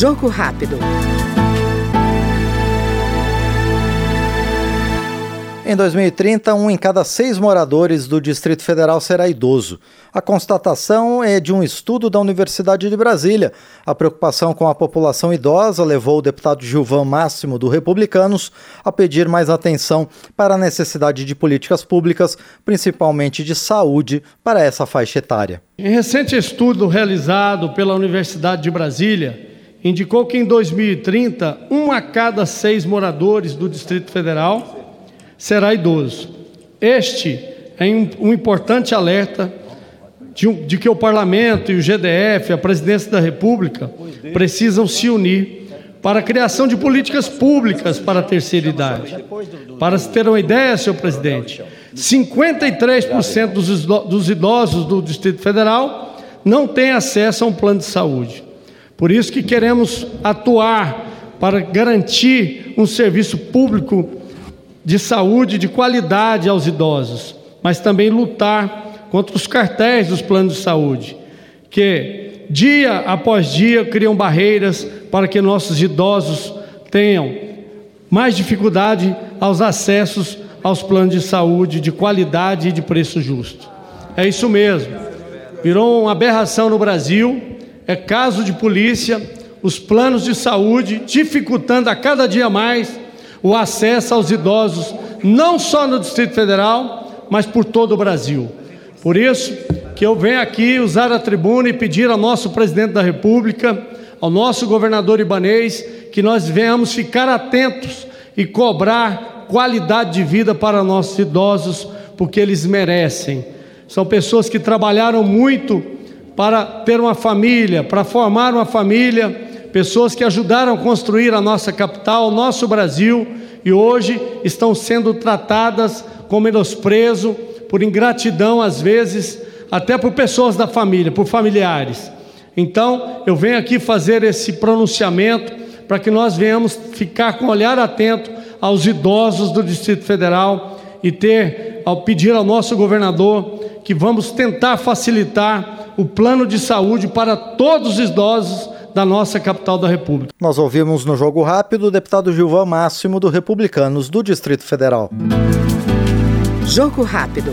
Jogo rápido. Em 2030, um em cada seis moradores do Distrito Federal será idoso. A constatação é de um estudo da Universidade de Brasília. A preocupação com a população idosa levou o deputado Gilvan Máximo, do Republicanos, a pedir mais atenção para a necessidade de políticas públicas, principalmente de saúde, para essa faixa etária. Em recente estudo realizado pela Universidade de Brasília, indicou que em 2030, um a cada seis moradores do Distrito Federal será idoso. Este é um importante alerta de, que o Parlamento e o GDF, a Presidência da República, precisam se unir para a criação de políticas públicas para a terceira idade. Para se ter uma ideia, senhor presidente, 53% dos idosos do Distrito Federal não têm acesso a um plano de saúde. Por isso que queremos atuar para garantir um serviço público de saúde de qualidade aos idosos, mas também lutar contra os cartéis dos planos de saúde, que dia após dia criam barreiras para que nossos idosos tenham mais dificuldade aos acessos aos planos de saúde de qualidade e de preço justo. É isso mesmo. Virou uma aberração no Brasil, é caso de polícia, os planos de saúde dificultando a cada dia mais o acesso aos idosos, não só no Distrito Federal, mas por todo o Brasil. Por isso que eu venho aqui usar a tribuna e pedir ao nosso presidente da República, ao nosso governador Ibanês, que nós venhamos ficar atentos e cobrar qualidade de vida para nossos idosos, porque eles merecem. São pessoas que trabalharam muito para ter uma família, para formar uma família pessoas que ajudaram a construir a nossa capital, o nosso Brasil, e hoje estão sendo tratadas com menosprezo, por ingratidão às vezes, até por pessoas da família, por familiares. Então, eu venho aqui fazer esse pronunciamento para que nós venhamos ficar com olhar atento aos idosos do Distrito Federal e ter, ao pedir ao nosso governador que vamos tentar facilitar o plano de saúde para todos os idosos da nossa capital da República. Nós ouvimos no Jogo Rápido o deputado Gilvan Máximo do Republicanos do Distrito Federal. Jogo Rápido.